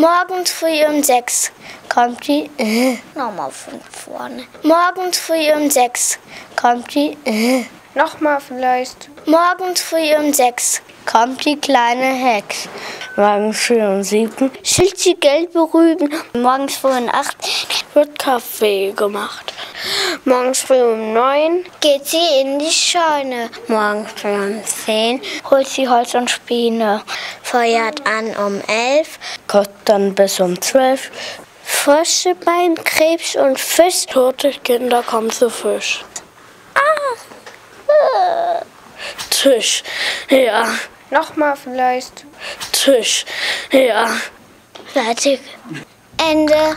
Morgens früh um sechs kommt die. Äh. Nochmal von vorne. Morgens früh um sechs kommt die. Äh. Nochmal vielleicht. Morgens früh um sechs kommt die kleine Hex. Morgens früh um sieben schützt die gelbe Rüben. Morgens früh um acht wird Kaffee gemacht. Morgens früh um neun geht sie in die Scheune. Morgens früh um zehn holt sie Holz und Späne. Feuert an um elf. Dann bis um zwölf. Frösche beim Krebs und Fisch. Tote Kinder kommen zu Fisch. Ah. Tisch, ja. Nochmal vielleicht. Tisch, ja. Fertig. Ende.